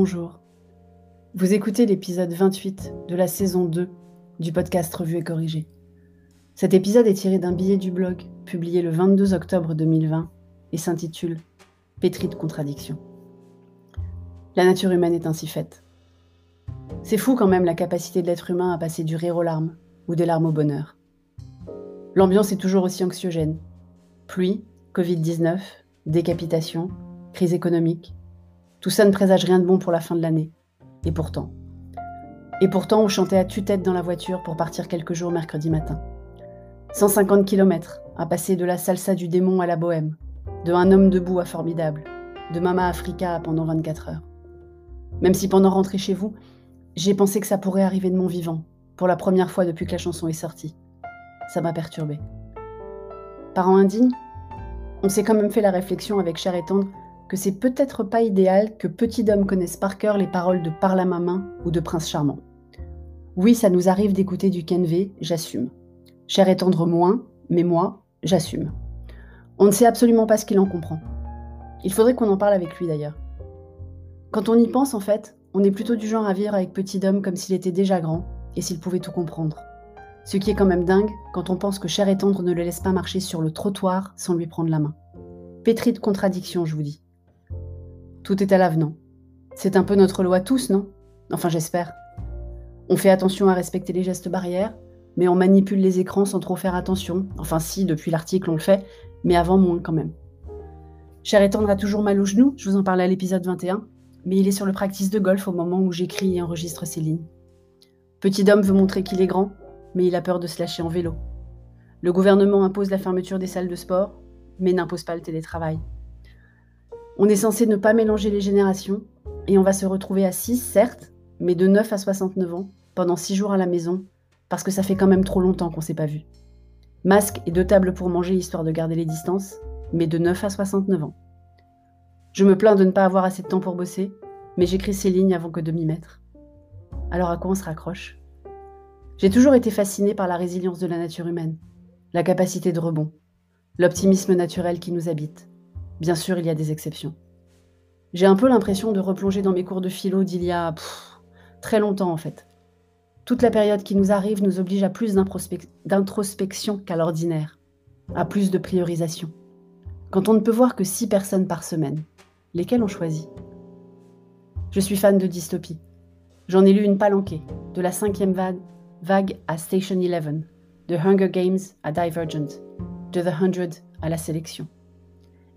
bonjour. Vous écoutez l'épisode 28 de la saison 2 du podcast Revue et Corrigé. Cet épisode est tiré d'un billet du blog publié le 22 octobre 2020 et s'intitule Pétri de contradictions. La nature humaine est ainsi faite. C'est fou quand même la capacité de l'être humain à passer du rire aux larmes ou des larmes au bonheur. L'ambiance est toujours aussi anxiogène. Pluie, Covid-19, décapitation, crise économique, tout ça ne présage rien de bon pour la fin de l'année. Et pourtant. Et pourtant, on chantait à tue-tête dans la voiture pour partir quelques jours mercredi matin. 150 km à passer de la salsa du démon à la bohème, de un homme debout à formidable, de Mama Africa pendant 24 heures. Même si pendant rentrer chez vous, j'ai pensé que ça pourrait arriver de mon vivant, pour la première fois depuis que la chanson est sortie. Ça m'a perturbé. Parents indignes On s'est quand même fait la réflexion avec Cher et Tendre que c'est peut-être pas idéal que Petit Dom connaisse par cœur les paroles de Parle à ma main ou de Prince Charmant. Oui, ça nous arrive d'écouter du Kenvé, j'assume. Cher et tendre moins, mais moi, j'assume. On ne sait absolument pas ce qu'il en comprend. Il faudrait qu'on en parle avec lui d'ailleurs. Quand on y pense, en fait, on est plutôt du genre à vivre avec Petit Dom comme s'il était déjà grand et s'il pouvait tout comprendre. Ce qui est quand même dingue quand on pense que Cher et tendre ne le laisse pas marcher sur le trottoir sans lui prendre la main. Pétri de contradictions, je vous dis. Tout est à l'avenant. C'est un peu notre loi tous, non? Enfin, j'espère. On fait attention à respecter les gestes barrières, mais on manipule les écrans sans trop faire attention. Enfin, si, depuis l'article, on le fait, mais avant moins quand même. Cher et a toujours mal au genou, je vous en parlais à l'épisode 21, mais il est sur le practice de golf au moment où j'écris et enregistre ces lignes. Petit homme veut montrer qu'il est grand, mais il a peur de se lâcher en vélo. Le gouvernement impose la fermeture des salles de sport, mais n'impose pas le télétravail. On est censé ne pas mélanger les générations et on va se retrouver à 6, certes, mais de 9 à 69 ans, pendant 6 jours à la maison, parce que ça fait quand même trop longtemps qu'on s'est pas vu. Masque et deux tables pour manger histoire de garder les distances, mais de 9 à 69 ans. Je me plains de ne pas avoir assez de temps pour bosser, mais j'écris ces lignes avant que de m'y mettre. Alors à quoi on se raccroche? J'ai toujours été fascinée par la résilience de la nature humaine, la capacité de rebond, l'optimisme naturel qui nous habite. Bien sûr, il y a des exceptions. J'ai un peu l'impression de replonger dans mes cours de philo d'il y a très longtemps en fait. Toute la période qui nous arrive nous oblige à plus d'introspection qu'à l'ordinaire, à plus de priorisation. Quand on ne peut voir que six personnes par semaine, lesquelles on choisit? Je suis fan de dystopie. J'en ai lu une palanquée, de la cinquième vague, vague à Station Eleven, de Hunger Games à Divergent, de The Hundred à la sélection.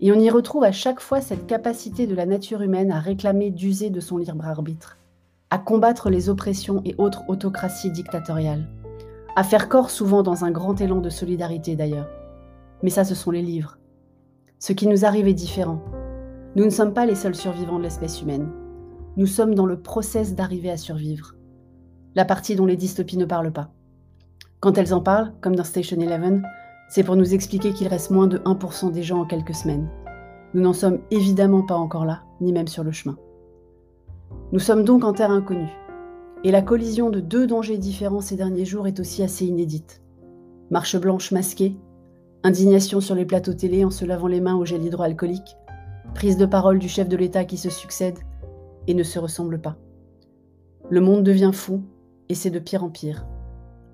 Et on y retrouve à chaque fois cette capacité de la nature humaine à réclamer d'user de son libre arbitre, à combattre les oppressions et autres autocraties dictatoriales, à faire corps souvent dans un grand élan de solidarité d'ailleurs. Mais ça, ce sont les livres. Ce qui nous arrive est différent. Nous ne sommes pas les seuls survivants de l'espèce humaine. Nous sommes dans le process d'arriver à survivre. La partie dont les dystopies ne parlent pas. Quand elles en parlent, comme dans Station Eleven, c'est pour nous expliquer qu'il reste moins de 1% des gens en quelques semaines. Nous n'en sommes évidemment pas encore là, ni même sur le chemin. Nous sommes donc en terre inconnue. Et la collision de deux dangers différents ces derniers jours est aussi assez inédite. Marche blanche masquée, indignation sur les plateaux télé en se lavant les mains au gel hydroalcoolique, prise de parole du chef de l'État qui se succède et ne se ressemble pas. Le monde devient fou et c'est de pire en pire.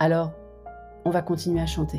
Alors, on va continuer à chanter.